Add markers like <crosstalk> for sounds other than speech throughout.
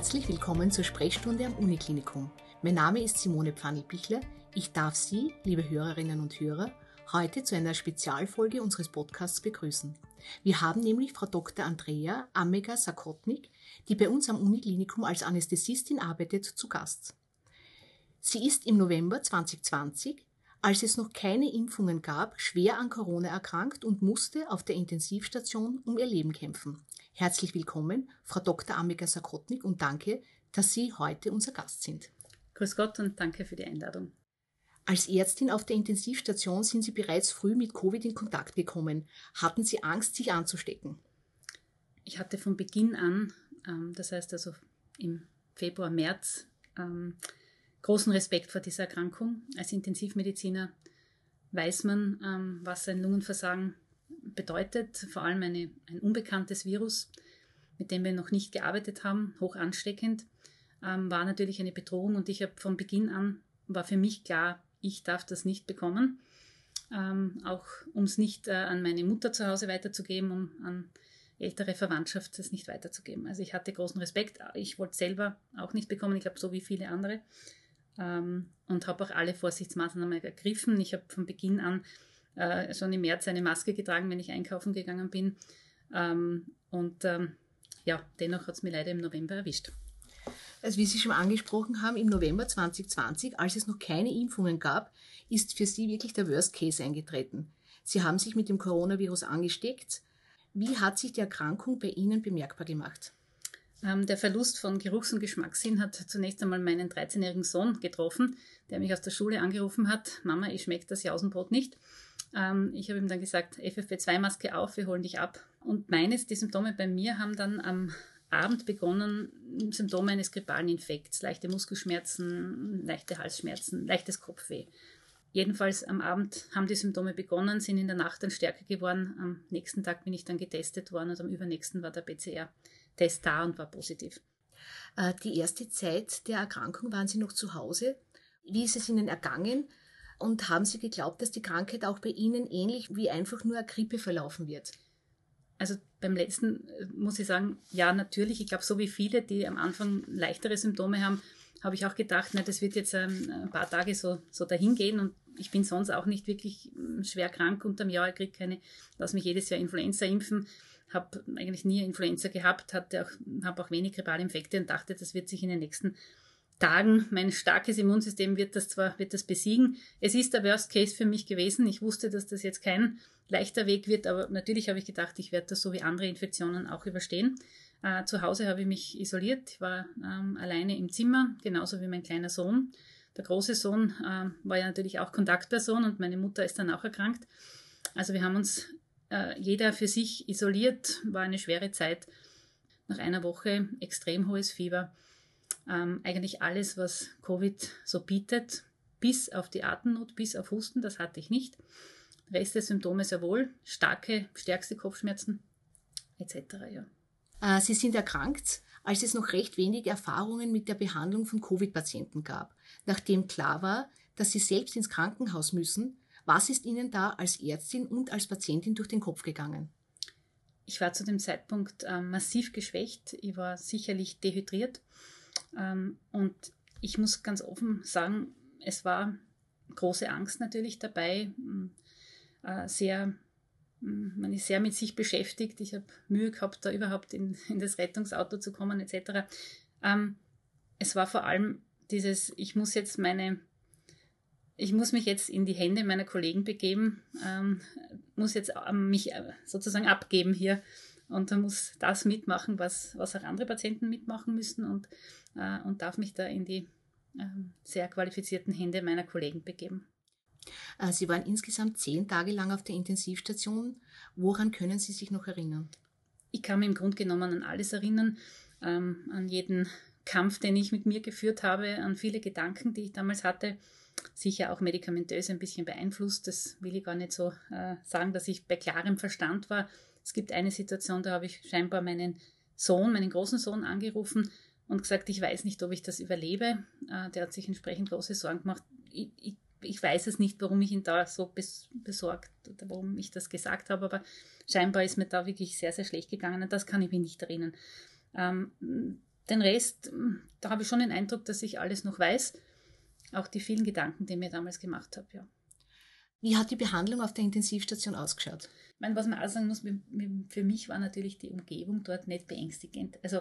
Herzlich willkommen zur Sprechstunde am Uniklinikum. Mein Name ist Simone Pfannel-Bichler. Ich darf Sie, liebe Hörerinnen und Hörer, heute zu einer Spezialfolge unseres Podcasts begrüßen. Wir haben nämlich Frau Dr. Andrea Amega Sakotnik, die bei uns am Uniklinikum als Anästhesistin arbeitet, zu Gast. Sie ist im November 2020, als es noch keine Impfungen gab, schwer an Corona erkrankt und musste auf der Intensivstation um ihr Leben kämpfen. Herzlich willkommen, Frau Dr. Amega Sakotnik, und danke, dass Sie heute unser Gast sind. Grüß Gott und danke für die Einladung. Als Ärztin auf der Intensivstation sind Sie bereits früh mit Covid in Kontakt gekommen. Hatten Sie Angst, sich anzustecken? Ich hatte von Beginn an, ähm, das heißt also im Februar, März, ähm, großen Respekt vor dieser Erkrankung. Als Intensivmediziner weiß man, ähm, was ein Lungenversagen bedeutet, vor allem eine, ein unbekanntes Virus, mit dem wir noch nicht gearbeitet haben, hoch ansteckend, ähm, war natürlich eine Bedrohung und ich habe von Beginn an, war für mich klar, ich darf das nicht bekommen, ähm, auch um es nicht äh, an meine Mutter zu Hause weiterzugeben, um an ältere Verwandtschaft es nicht weiterzugeben. Also ich hatte großen Respekt, ich wollte selber auch nicht bekommen, ich glaube so wie viele andere ähm, und habe auch alle Vorsichtsmaßnahmen ergriffen. Ich habe von Beginn an äh, schon im März eine Maske getragen, wenn ich einkaufen gegangen bin. Ähm, und ähm, ja, dennoch hat es mir leider im November erwischt. Also wie Sie schon angesprochen haben, im November 2020, als es noch keine Impfungen gab, ist für Sie wirklich der Worst Case eingetreten. Sie haben sich mit dem Coronavirus angesteckt. Wie hat sich die Erkrankung bei Ihnen bemerkbar gemacht? Ähm, der Verlust von Geruchs- und Geschmackssinn hat zunächst einmal meinen 13-jährigen Sohn getroffen, der mich aus der Schule angerufen hat, Mama, ich schmeckt das Jausenbrot nicht. Ähm, ich habe ihm dann gesagt, FFP2-Maske auf, wir holen dich ab. Und meines, die Symptome bei mir haben dann am Abend begonnen, Symptome eines grippalen Infekts, leichte Muskelschmerzen, leichte Halsschmerzen, leichtes Kopfweh. Jedenfalls am Abend haben die Symptome begonnen, sind in der Nacht dann stärker geworden. Am nächsten Tag bin ich dann getestet worden und am übernächsten war der PCR-Test da und war positiv. Äh, die erste Zeit der Erkrankung waren Sie noch zu Hause. Wie ist es Ihnen ergangen? Und haben Sie geglaubt, dass die Krankheit auch bei Ihnen ähnlich wie einfach nur eine Grippe verlaufen wird? Also beim letzten äh, muss ich sagen, ja, natürlich. Ich glaube, so wie viele, die am Anfang leichtere Symptome haben, habe ich auch gedacht, na, das wird jetzt ähm, ein paar Tage so, so dahin und ich bin sonst auch nicht wirklich ähm, schwer krank unterm Jahr. Ich kriege keine, lass mich jedes Jahr Influenza impfen, habe eigentlich nie Influenza gehabt, auch, habe auch wenig grippale Infekte und dachte, das wird sich in den nächsten Tagen, mein starkes Immunsystem wird das zwar, wird das besiegen. Es ist der Worst Case für mich gewesen. Ich wusste, dass das jetzt kein leichter Weg wird, aber natürlich habe ich gedacht, ich werde das so wie andere Infektionen auch überstehen. Äh, zu Hause habe ich mich isoliert. Ich war ähm, alleine im Zimmer, genauso wie mein kleiner Sohn. Der große Sohn äh, war ja natürlich auch Kontaktperson und meine Mutter ist dann auch erkrankt. Also wir haben uns äh, jeder für sich isoliert, war eine schwere Zeit. Nach einer Woche extrem hohes Fieber ähm, eigentlich alles, was Covid so bietet, bis auf die Atemnot, bis auf Husten, das hatte ich nicht. Rest der Symptome sehr wohl, starke, stärkste Kopfschmerzen etc. Ja. Äh, Sie sind erkrankt, als es noch recht wenig Erfahrungen mit der Behandlung von Covid-Patienten gab. Nachdem klar war, dass Sie selbst ins Krankenhaus müssen, was ist Ihnen da als Ärztin und als Patientin durch den Kopf gegangen? Ich war zu dem Zeitpunkt äh, massiv geschwächt. Ich war sicherlich dehydriert. Ähm, und ich muss ganz offen sagen, es war große Angst natürlich dabei, mm, äh, sehr, mm, man ist sehr mit sich beschäftigt. Ich habe Mühe gehabt, da überhaupt in, in das Rettungsauto zu kommen etc. Ähm, es war vor allem dieses, ich muss jetzt meine, ich muss mich jetzt in die Hände meiner Kollegen begeben, ähm, muss jetzt mich äh, sozusagen abgeben hier und muss das mitmachen, was, was auch andere Patienten mitmachen müssen und, äh, und darf mich da in die äh, sehr qualifizierten Hände meiner Kollegen begeben. Äh, Sie waren insgesamt zehn Tage lang auf der Intensivstation. Woran können Sie sich noch erinnern? ich kann mich im Grunde genommen an alles erinnern, ähm, an jeden Kampf, den ich mit mir geführt habe, an viele Gedanken, die ich damals hatte. Sicher auch medikamentös ein bisschen beeinflusst. Das will ich gar nicht so äh, sagen, dass ich bei klarem Verstand war. Es gibt eine Situation, da habe ich scheinbar meinen Sohn, meinen großen Sohn angerufen und gesagt, ich weiß nicht, ob ich das überlebe. Äh, der hat sich entsprechend große Sorgen gemacht. Ich, ich, ich weiß es nicht, warum ich ihn da so bes besorgt oder warum ich das gesagt habe, aber scheinbar ist mir da wirklich sehr, sehr schlecht gegangen und das kann ich mich nicht erinnern. Ähm, den Rest, da habe ich schon den Eindruck, dass ich alles noch weiß. Auch die vielen Gedanken, die ich mir damals gemacht habe, ja. Wie hat die Behandlung auf der Intensivstation ausgeschaut? Ich meine, was man auch sagen muss, für mich war natürlich die Umgebung dort nicht beängstigend. Also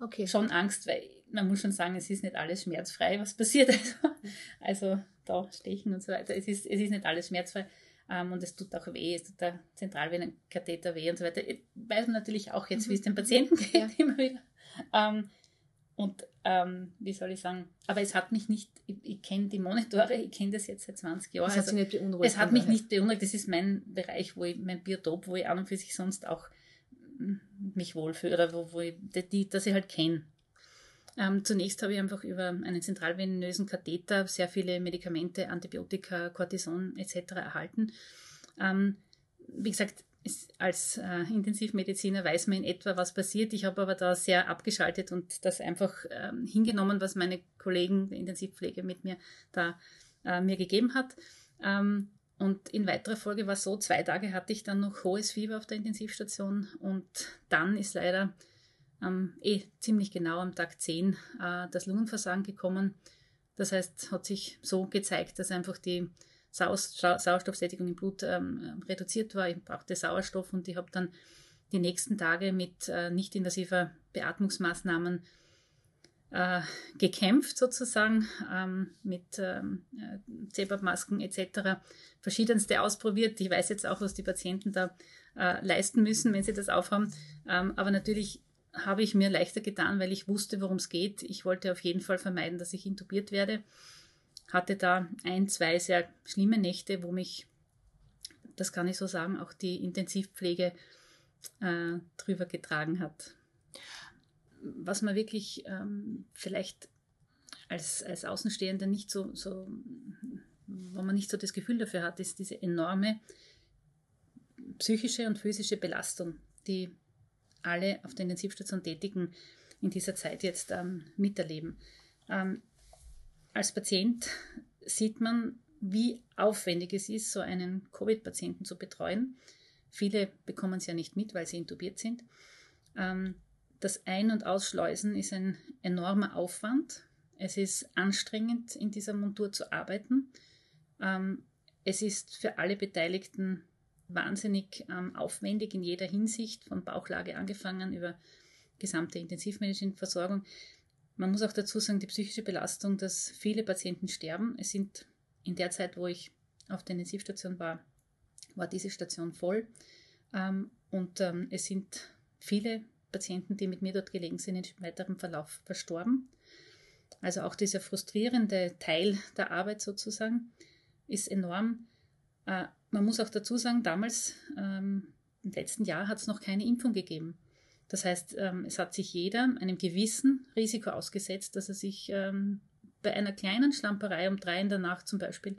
okay. schon Angst, weil man muss schon sagen, es ist nicht alles schmerzfrei, was passiert. Also, <laughs> also da stechen und so weiter. Es ist, es ist nicht alles schmerzfrei ähm, und es tut auch weh, es tut der Zentralvenenkatheter weh und so weiter. Weiß man natürlich auch jetzt, wie es mhm. den Patienten geht, ja. <laughs> immer wieder. Ähm, und ähm, wie soll ich sagen, aber es hat mich nicht, ich, ich kenne die Monitore, ich kenne das jetzt seit 20 Jahren. Es hat, also, nicht beunruhigt, es hat mich nicht beunruhigt. Das ist mein Bereich, wo ich, mein Biotop, wo ich an und für sich sonst auch mich wohlfühle oder wo, wo ich, die, dass ich halt kenne. Ähm, zunächst habe ich einfach über einen zentralvenösen Katheter sehr viele Medikamente, Antibiotika, Cortison etc. erhalten. Ähm, wie gesagt, als äh, Intensivmediziner weiß man in etwa, was passiert. Ich habe aber da sehr abgeschaltet und das einfach ähm, hingenommen, was meine Kollegen der Intensivpflege mit mir da äh, mir gegeben hat. Ähm, und in weiterer Folge war es so, zwei Tage hatte ich dann noch hohes Fieber auf der Intensivstation und dann ist leider ähm, eh ziemlich genau am Tag 10 äh, das Lungenversagen gekommen. Das heißt, hat sich so gezeigt, dass einfach die Sauerstoffsättigung im Blut ähm, reduziert war. Ich brauchte Sauerstoff und ich habe dann die nächsten Tage mit äh, nicht-invasiver Beatmungsmaßnahmen äh, gekämpft sozusagen ähm, mit ähm, äh, CPAP-Masken etc. Verschiedenste ausprobiert. Ich weiß jetzt auch, was die Patienten da äh, leisten müssen, wenn sie das aufhaben. Ähm, aber natürlich habe ich mir leichter getan, weil ich wusste, worum es geht. Ich wollte auf jeden Fall vermeiden, dass ich intubiert werde hatte da ein, zwei sehr schlimme Nächte, wo mich, das kann ich so sagen, auch die Intensivpflege äh, drüber getragen hat. Was man wirklich ähm, vielleicht als, als Außenstehender nicht so, so, wo man nicht so das Gefühl dafür hat, ist diese enorme psychische und physische Belastung, die alle auf der Intensivstation Tätigen in dieser Zeit jetzt ähm, miterleben. Ähm, als Patient sieht man, wie aufwendig es ist, so einen Covid-Patienten zu betreuen. Viele bekommen es ja nicht mit, weil sie intubiert sind. Ähm, das Ein- und Ausschleusen ist ein enormer Aufwand. Es ist anstrengend, in dieser Montur zu arbeiten. Ähm, es ist für alle Beteiligten wahnsinnig ähm, aufwendig in jeder Hinsicht, von Bauchlage angefangen über gesamte Intensivmedizinversorgung. Man muss auch dazu sagen, die psychische Belastung, dass viele Patienten sterben. Es sind in der Zeit, wo ich auf der Intensivstation war, war diese Station voll. Ähm, und ähm, es sind viele Patienten, die mit mir dort gelegen sind, in weiterem Verlauf verstorben. Also auch dieser frustrierende Teil der Arbeit sozusagen ist enorm. Äh, man muss auch dazu sagen, damals, ähm, im letzten Jahr, hat es noch keine Impfung gegeben. Das heißt, ähm, es hat sich jeder einem gewissen Risiko ausgesetzt, dass er sich ähm, bei einer kleinen Schlamperei um drei in der Nacht zum Beispiel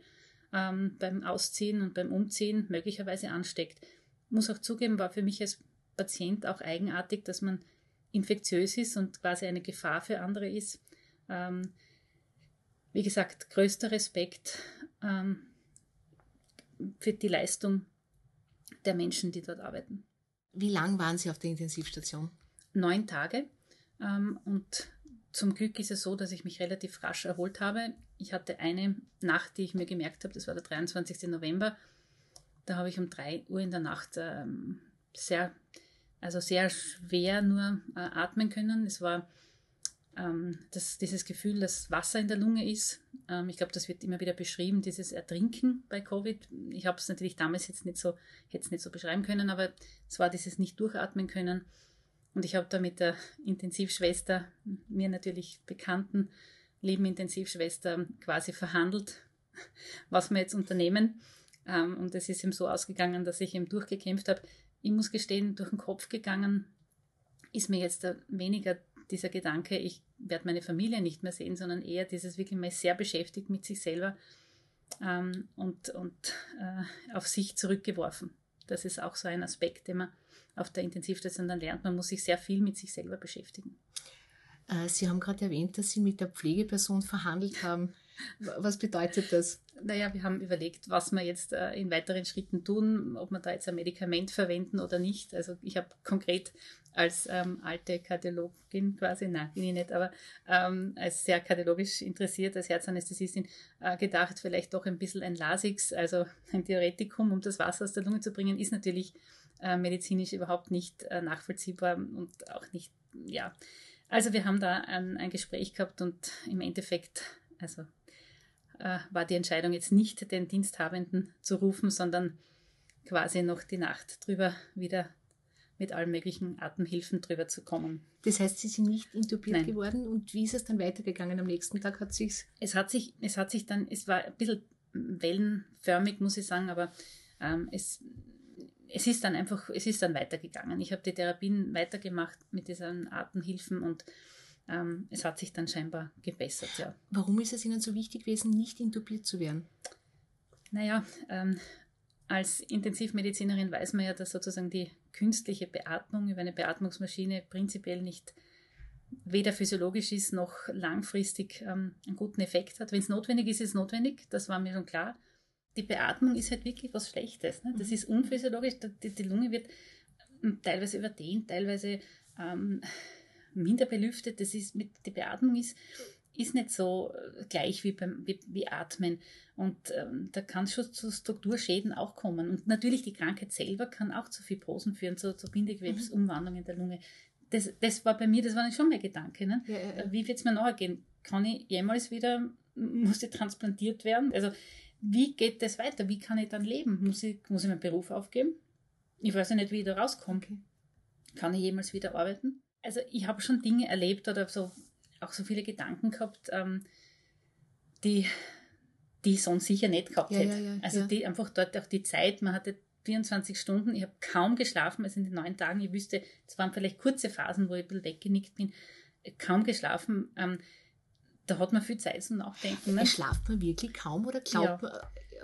ähm, beim Ausziehen und beim Umziehen möglicherweise ansteckt. Muss auch zugeben, war für mich als Patient auch eigenartig, dass man infektiös ist und quasi eine Gefahr für andere ist. wie gesagt, größter Respekt für die Leistung der Menschen, die dort arbeiten. Wie lang waren Sie auf der Intensivstation? Neun Tage. Ähm, und zum Glück ist es so, dass ich mich relativ rasch erholt habe. Ich hatte eine Nacht, die ich mir gemerkt habe, das war der 23. November. Da habe ich um drei Uhr in der Nacht ähm, sehr, also sehr schwer nur äh, atmen können. Es war ähm, das, dieses Gefühl, dass Wasser in der Lunge ist. Ähm, ich glaube, das wird immer wieder beschrieben, dieses Ertrinken bei Covid. Ich habe es natürlich damals jetzt nicht so, hätte es nicht so beschreiben können, aber es war dieses nicht durchatmen können. Und ich habe da mit der Intensivschwester, mir natürlich bekannten, lieben Intensivschwester, quasi verhandelt, <laughs> was wir jetzt unternehmen. Ähm, und es ist ihm so ausgegangen, dass ich ihm durchgekämpft habe. Ich muss gestehen, durch den Kopf gegangen ist mir jetzt weniger dieser Gedanke, ich werde meine Familie nicht mehr sehen, sondern eher dieses wirklich mal sehr beschäftigt mit sich selber ähm, und, und äh, auf sich zurückgeworfen. Das ist auch so ein Aspekt, den man auf der Intensivstation dann lernt. Man muss sich sehr viel mit sich selber beschäftigen. Äh, Sie haben gerade erwähnt, dass Sie mit der Pflegeperson verhandelt haben. Was bedeutet das? Naja, wir haben überlegt, was wir jetzt äh, in weiteren Schritten tun, ob wir da jetzt ein Medikament verwenden oder nicht. Also ich habe konkret als ähm, alte Kardiologin quasi, nein, bin ich nicht, aber ähm, als sehr kardiologisch interessiert, als Herzanästhesistin, äh, gedacht, vielleicht doch ein bisschen ein Lasix, also ein Theoretikum, um das Wasser aus der Lunge zu bringen, ist natürlich äh, medizinisch überhaupt nicht äh, nachvollziehbar und auch nicht, ja. Also wir haben da ein, ein Gespräch gehabt und im Endeffekt, also äh, war die Entscheidung jetzt nicht den Diensthabenden zu rufen, sondern quasi noch die Nacht drüber wieder mit allen möglichen Atemhilfen drüber zu kommen. Das heißt, Sie sind nicht intubiert Nein. geworden und wie ist es dann weitergegangen? Am nächsten Tag hat sich's es hat sich es hat sich dann es war ein bisschen wellenförmig muss ich sagen, aber ähm, es es ist dann einfach es ist dann weitergegangen. Ich habe die Therapien weitergemacht mit diesen Atemhilfen und ähm, es hat sich dann scheinbar gebessert. Ja. Warum ist es Ihnen so wichtig gewesen, nicht intubiert zu werden? Naja, ähm, als Intensivmedizinerin weiß man ja, dass sozusagen die künstliche Beatmung über eine Beatmungsmaschine prinzipiell nicht weder physiologisch ist noch langfristig ähm, einen guten Effekt hat. Wenn es notwendig ist, ist es notwendig, das war mir schon klar. Die Beatmung ist halt wirklich was Schlechtes. Ne? Das mhm. ist unphysiologisch, die, die, Lunge wird ähm, teilweise überdehnt, teilweise ähm, minder belüftet. Das ist mit, die Beatmung ist ist nicht so äh, gleich wie beim wie, wie Atmen. Und ähm, da kann es schon zu Strukturschäden auch kommen. Und natürlich die Krankheit selber kann auch zu Fibrosen führen, zu, zu Bindegewebsumwandlungen der Lunge. Das, das war bei mir, das war schon mein Gedanke. Ne? Ja, ja, ja. Wie wird es mir nachher gehen? Kann ich jemals wieder, muss ich transplantiert werden? Also wie geht das weiter? Wie kann ich dann leben? Muss ich, muss ich meinen Beruf aufgeben? Ich weiß ja nicht, wie ich da rauskomme. Kann ich jemals wieder arbeiten? Also ich habe schon Dinge erlebt oder so auch so viele Gedanken gehabt, ähm, die, die ich sonst sicher nicht gehabt ja, hätte. Ja, ja, also die einfach dort auch die Zeit, man hatte 24 Stunden, ich habe kaum geschlafen, also in den neun Tagen, ich wüsste, es waren vielleicht kurze Phasen, wo ich ein bisschen weggenickt bin, kaum geschlafen. Ähm, da hat man viel Zeit zum Nachdenken. Ne? Schlaft man wirklich kaum oder glaubt man?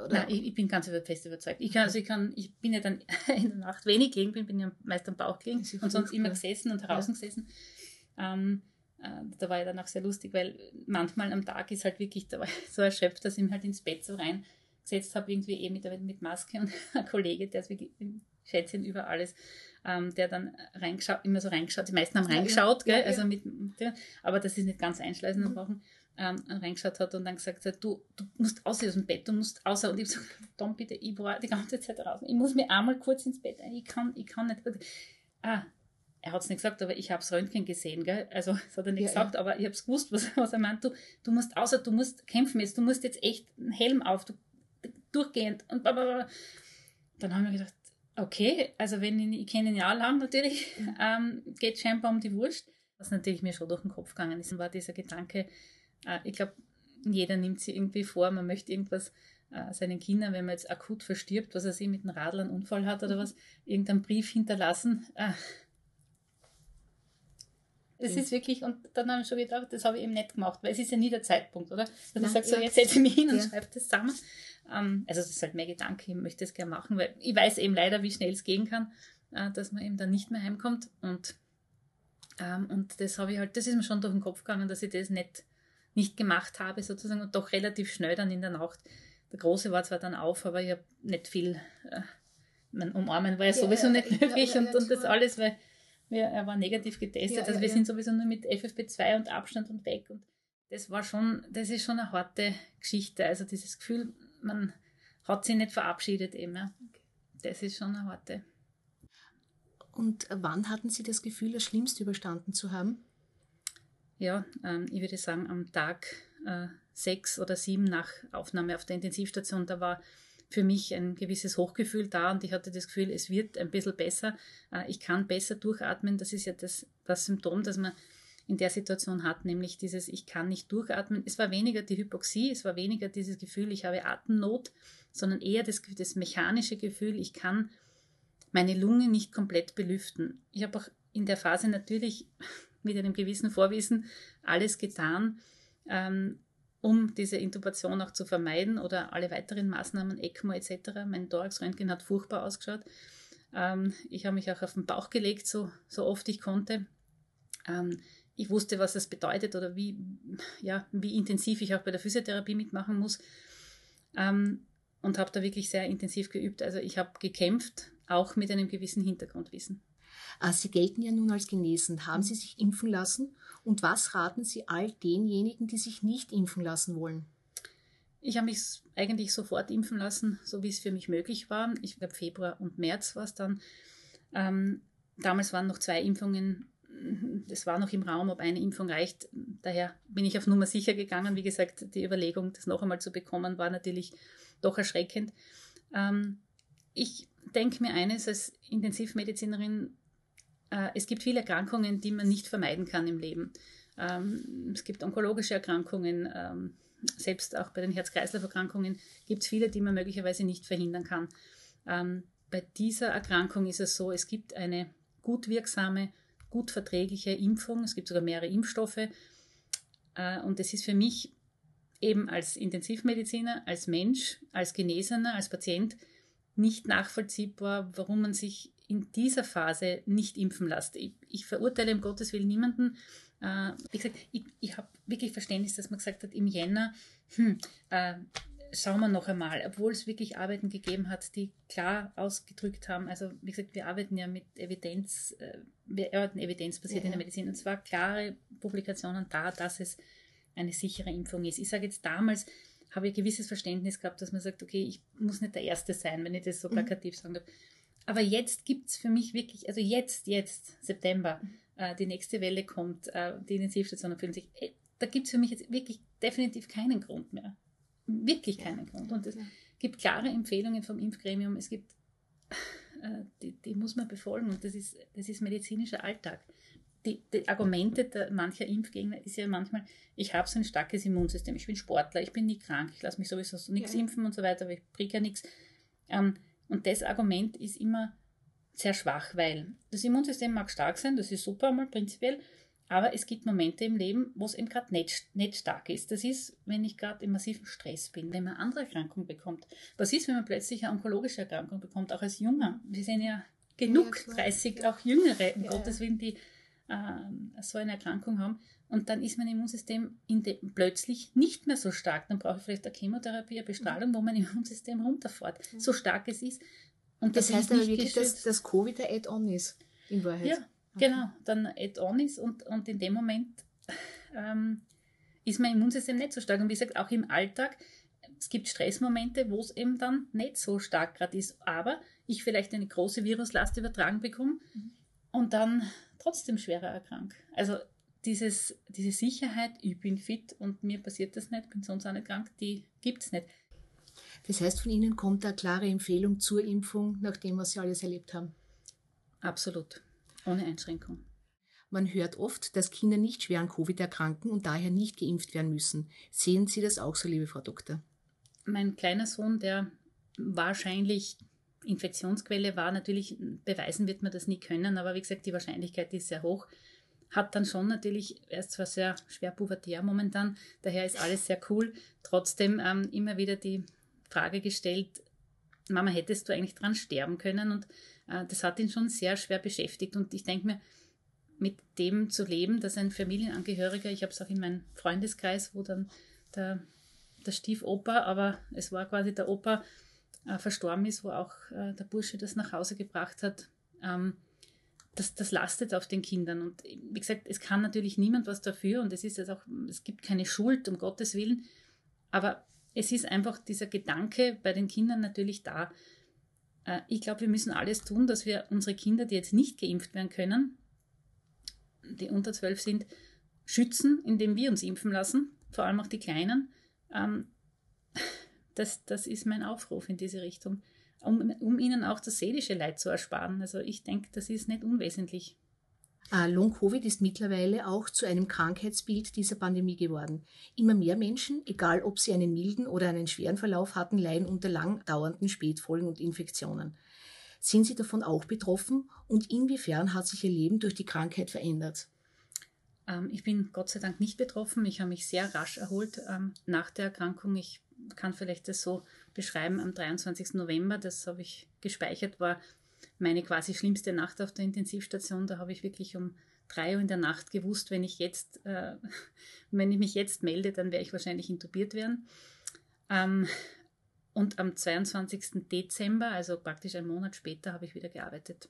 Oder? Nein, ich, ich, bin ganz fest überzeugt. Ich, kann, also ich, kann, ich bin ja dann <laughs> in der Nacht wenig gelegen, bin, bin ja meist am Bauch gelegen und sonst immer gesessen und draußen gesessen. Ähm, äh, da war ich dann auch sehr lustig, weil manchmal am Tag ist halt wirklich, da war ich <laughs> so erschöpft, dass ich mich halt ins Bett so reingesetzt habe, irgendwie eh mit, mit Maske und <laughs> ein Kollege, der ist wirklich Schätzchen über alles, ähm, der dann reingeschaut, immer so reingeschaut, die meisten haben reingeschaut, ja, gell, ja, also mit, aber das ist nicht ganz einschleißen mhm. brauchen, ähm, reingeschaut hat und dann gesagt hat, du, du musst aus dem Bett, du musst außer, und ich so, <laughs> Tom, bitte, ich war die ganze Zeit raus, ich muss mir einmal kurz ins Bett ein, ich kann, ich kann nicht, ah, er hat es nicht gesagt, aber ich habe das Röntgen gesehen, gell? Also <laughs> das hat er nicht ja, gesagt, ja. aber ich habe es gewusst, was, <laughs> was, er meint. Du, du musst außer, du musst kämpfen jetzt, du musst jetzt echt einen Helm auf, du, durchgehend und blablabla. Dann haben wir gedacht, okay, also wenn ich, ich kenne ihn ja lang natürlich, <laughs> ähm, geht scheinbar um die Wurst. Was natürlich mir schon durch den Kopf gegangen ist, war dieser Gedanke, äh, ich glaube, jeder nimmt sich irgendwie vor, man möchte irgendwas äh, seinen Kindern, wenn man jetzt akut verstirbt, was er sich mit einem Radl einen Unfall hat oder was, irgendeinen Brief hinterlassen. Äh, das mhm. ist wirklich, und dann habe ich schon gedacht, das habe ich eben nicht gemacht, weil es ist ja nie der Zeitpunkt, oder? Dass ich sage, so, jetzt setze ich mich hin und ja. schreibe das zusammen. Ähm, also das ist halt mein Gedanke, ich möchte es gerne machen, weil ich weiß eben leider, wie schnell es gehen kann, äh, dass man eben dann nicht mehr heimkommt. Und, ähm, und das habe ich halt, das ist mir schon durch den Kopf gegangen, dass ich das nicht, nicht gemacht habe, sozusagen, und doch relativ schnell dann in der Nacht. Der Große war zwar dann auf, aber ich habe nicht viel, äh, mein Umarmen war ja sowieso ja, nicht möglich und, und das alles, weil ja, er war negativ getestet. Ja, also wir ja. sind sowieso nur mit FFP2 und Abstand und weg. Und das war schon, das ist schon eine harte Geschichte. Also dieses Gefühl, man hat sich nicht verabschiedet eben. Ja. Das ist schon eine harte. Und wann hatten Sie das Gefühl, das Schlimmste überstanden zu haben? Ja, ähm, ich würde sagen, am Tag äh, sechs oder sieben nach Aufnahme auf der Intensivstation, da war für mich ein gewisses Hochgefühl da und ich hatte das Gefühl, es wird ein bisschen besser. Äh, ich kann besser durchatmen. Das ist ja das, das Symptom, das man in der Situation hat, nämlich dieses, ich kann nicht durchatmen. Es war weniger die Hypoxie, es war weniger dieses Gefühl, ich habe Atemnot, sondern eher das, das mechanische Gefühl, ich kann meine Lunge nicht komplett belüften. Ich habe auch in der Phase natürlich <laughs> mit einem gewissen Vorwissen alles getan, ähm, um diese Intubation auch zu vermeiden oder alle weiteren Maßnahmen, ECMO etc. Mein Thoraxröntgen hat furchtbar ausgeschaut. Ähm, ich habe mich auch auf den Bauch gelegt, so, so oft ich konnte. Ähm, ich wusste, was das bedeutet oder wie, ja, wie intensiv ich auch bei der Physiotherapie mitmachen muss. Ähm, und habe da wirklich sehr intensiv geübt. Also ich habe gekämpft, auch mit einem gewissen Hintergrundwissen. Ah, Sie gelten ja nun als genesen. Haben Sie sich impfen lassen? Und was raten Sie all denjenigen, die sich nicht impfen lassen wollen? Ich habe mich eigentlich sofort impfen lassen, so wie es für mich möglich war. Ich glaube, Februar und März war es dann. Ähm, damals waren noch zwei Impfungen. Das war noch im Raum, ob eine Impfung reicht. Daher bin ich auf Nummer sicher gegangen. Wie gesagt, die Überlegung, das noch einmal zu bekommen, war natürlich doch erschreckend. Ähm, ich denke mir eines als Intensivmedizinerin, äh, es gibt viele Erkrankungen, die man nicht vermeiden kann im Leben. Ähm, es gibt onkologische Erkrankungen, ähm, selbst auch bei den Herz-Kreislauf-Erkrankungen gibt es viele, die man möglicherweise nicht verhindern kann. Ähm, bei dieser Erkrankung ist es so, es gibt eine gut wirksame, gut verträgliche Impfung. Es gibt sogar mehrere Impfstoffe. Äh, und es ist für mich eben als Intensivmediziner, als Mensch, als Genesener, als Patient nicht nachvollziehbar, warum man sich in dieser Phase nicht impfen lässt. Ich, ich verurteile um Gottes Willen niemanden. Äh, wie gesagt, ich, ich habe wirklich Verständnis, dass man gesagt hat, im Jänner, hm, äh, schauen wir noch einmal, obwohl es wirklich Arbeiten gegeben hat, die klar ausgedrückt haben. Also, wie gesagt, wir arbeiten ja mit Evidenz, äh, wir arbeiten evidenzbasiert ja. in der Medizin und zwar klare Publikationen da, dass es eine sichere Impfung ist. Ich sage jetzt damals, habe ich ein gewisses Verständnis gehabt, dass man sagt, okay, ich muss nicht der Erste sein, wenn ich das so mhm. plakativ mhm. sagen darf. Aber jetzt gibt es für mich wirklich, also jetzt, jetzt, September, äh, die nächste Welle kommt, äh, die Intensivstationen fühlen sich, äh, da gibt es für mich jetzt wirklich definitiv keinen Grund mehr. Wirklich keinen Grund. Und es ja. gibt klare Empfehlungen vom Impfgremium, es gibt, äh, die, die, muss man befolgen und das ist, das ist medizinischer Alltag. Die, die Argumente der, mancher Impfgegner ist ja manchmal, ich habe so ein starkes Immunsystem, ich bin Sportler, ich bin nie krank, ich lasse mich sowieso so nichts ja. impfen und so weiter, aber ich kriege ja nichts. Ähm, und das Argument ist immer sehr schwach, weil das Immunsystem mag stark sein, das ist super mal prinzipiell, aber es gibt Momente im Leben, wo es eben gerade nicht, nicht stark ist. Das ist, wenn ich gerade im massiven Stress bin, wenn man andere Erkrankungen bekommt. Was ist, wenn man plötzlich eine onkologische Erkrankung bekommt, auch als Junger? Wir sind ja genug, ja, 30, ja. auch Jüngere, um ja, Gottes Willen, die äh, so eine Erkrankung haben. Und dann ist mein Immunsystem plötzlich nicht mehr so stark. Dann brauche ich vielleicht eine Chemotherapie, eine Bestrahlung, wo mein <laughs> Immunsystem runterfährt. Mhm. So stark es ist. Und das, das heißt aber wirklich, dass das Covid ein Add-on ist, in Wahrheit. Ja, okay. genau. Dann Add-on ist und, und in dem Moment <laughs> ähm, ist mein Immunsystem nicht so stark. Und wie gesagt, auch im Alltag, es gibt Stressmomente, wo es eben dann nicht so stark gerade ist. Aber ich vielleicht eine große Viruslast übertragen bekomme mhm. und dann trotzdem schwerer erkrank. Also dieses, diese Sicherheit, ich bin fit und mir passiert das nicht, bin sonst auch nicht krank, die gibt es nicht. Das heißt, von Ihnen kommt eine klare Empfehlung zur Impfung, nachdem was Sie alles erlebt haben? Absolut, ohne Einschränkung. Man hört oft, dass Kinder nicht schwer an Covid erkranken und daher nicht geimpft werden müssen. Sehen Sie das auch so, liebe Frau Doktor? Mein kleiner Sohn, der wahrscheinlich Infektionsquelle war, natürlich beweisen wird man das nie können, aber wie gesagt, die Wahrscheinlichkeit ist sehr hoch hat dann schon natürlich, er ist zwar sehr schwer pubertär momentan, daher ist alles sehr cool, trotzdem ähm, immer wieder die Frage gestellt, Mama, hättest du eigentlich dran sterben können? Und äh, das hat ihn schon sehr schwer beschäftigt. Und ich denke mir, mit dem zu leben, dass ein Familienangehöriger, ich habe es auch in meinem Freundeskreis, wo dann der, der Stiefopa, aber es war quasi der Opa, äh, verstorben ist, wo auch äh, der Bursche das nach Hause gebracht hat. Ähm, das, das lastet auf den Kindern. Und wie gesagt, es kann natürlich niemand was dafür und es ist jetzt auch, es gibt keine Schuld, um Gottes Willen. Aber es ist einfach dieser Gedanke bei den Kindern natürlich da. Äh, ich glaube, wir müssen alles tun, dass wir unsere Kinder, die jetzt nicht geimpft werden können, die unter zwölf sind, schützen, indem wir uns impfen lassen, vor allem auch die Kleinen. Ähm, <laughs> das, das ist mein Aufruf in diese Richtung um, um ihnen auch das seelische Leid zu ersparen. Also ich denke, das ist nicht unwesentlich. Ah, Long-Covid ist mittlerweile auch zu einem Krankheitsbild dieser Pandemie geworden. Immer mehr Menschen, egal ob sie einen milden oder einen schweren Verlauf hatten, leiden unter lang dauernden Spätfolgen und Infektionen. Sind Sie davon auch betroffen und inwiefern hat sich Ihr Leben durch die Krankheit verändert? Ähm, ich bin Gott sei Dank nicht betroffen. Ich habe mich sehr rasch erholt ähm, nach der Erkrankung. Ich kann vielleicht das so beschreiben. Am 23. November, das habe ich gespeichert, war meine quasi schlimmste Nacht auf der Intensivstation. Da habe ich wirklich um drei Uhr in der Nacht gewusst, wenn ich jetzt, äh, <laughs> wenn ich mich jetzt melde, dann werde ich wahrscheinlich intubiert werden. Ähm, und am 22. Dezember, also praktisch einen Monat später, habe ich wieder gearbeitet.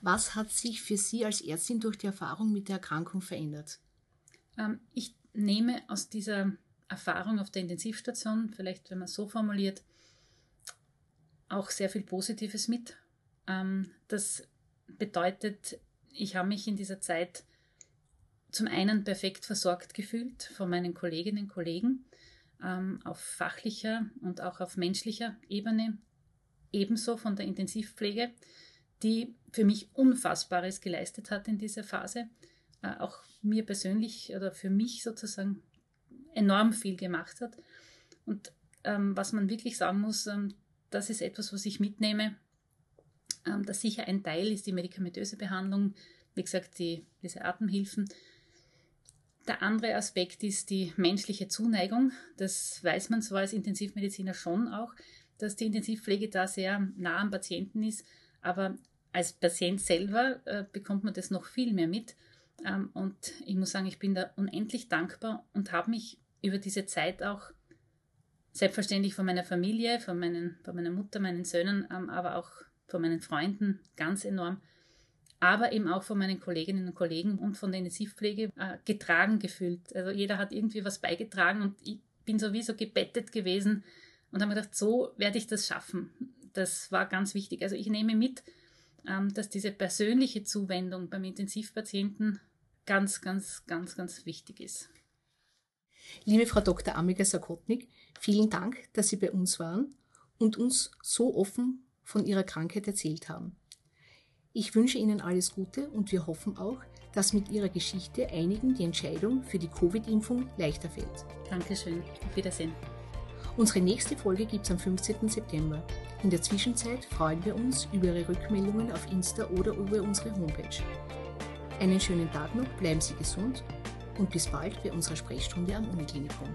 Was hat sich für Sie als Ärztin durch die Erfahrung mit der Erkrankung verändert? Ähm, ich nehme aus dieser Erfahrung auf der Intensivstation, vielleicht wenn man es so formuliert, auch sehr viel Positives mit. Ähm, das bedeutet, ich habe mich in dieser Zeit zum einen perfekt versorgt gefühlt von meinen Kolleginnen und Kollegen ähm, auf fachlicher und auch auf menschlicher Ebene, ebenso von der Intensivpflege, die für mich Unfassbares geleistet hat in dieser Phase, äh, auch mir persönlich oder für mich sozusagen enorm viel gemacht hat. Und ähm, was man wirklich sagen muss, ähm, das ist etwas, was ich mitnehme. Ähm, dass sicher ein Teil ist die medikamentöse Behandlung, wie gesagt, die, diese Atemhilfen. Der andere Aspekt ist die menschliche Zuneigung. Das weiß man zwar als Intensivmediziner schon auch, dass die Intensivpflege da sehr nah am Patienten ist, aber als Patient selber äh, bekommt man das noch viel mehr mit. Ähm, und ich muss sagen, ich bin da unendlich dankbar und habe mich über diese Zeit auch selbstverständlich von meiner Familie, von, meinen, von meiner Mutter, meinen Söhnen, ähm, aber auch von meinen Freunden ganz enorm, aber eben auch von meinen Kolleginnen und Kollegen und von der Intensivpflege äh, getragen gefühlt. Also jeder hat irgendwie was beigetragen und ich bin sowieso gebettet gewesen und habe mir gedacht, so werde ich das schaffen. Das war ganz wichtig. Also ich nehme mit, ähm, dass diese persönliche Zuwendung beim Intensivpatienten ganz, ganz, ganz, ganz wichtig ist. Liebe Frau Dr. Amiga Sakotnik, vielen Dank, dass Sie bei uns waren und uns so offen von Ihrer Krankheit erzählt haben. Ich wünsche Ihnen alles Gute und wir hoffen auch, dass mit Ihrer Geschichte einigen die Entscheidung für die Covid-Impfung leichter fällt. Dankeschön. Auf Wiedersehen. Unsere nächste Folge gibt es am 15. September. In der Zwischenzeit freuen wir uns über Ihre Rückmeldungen auf Insta oder über unsere Homepage. Einen schönen Tag noch, bleiben Sie gesund und bis bald bei unserer Sprechstunde am Uniklinikum.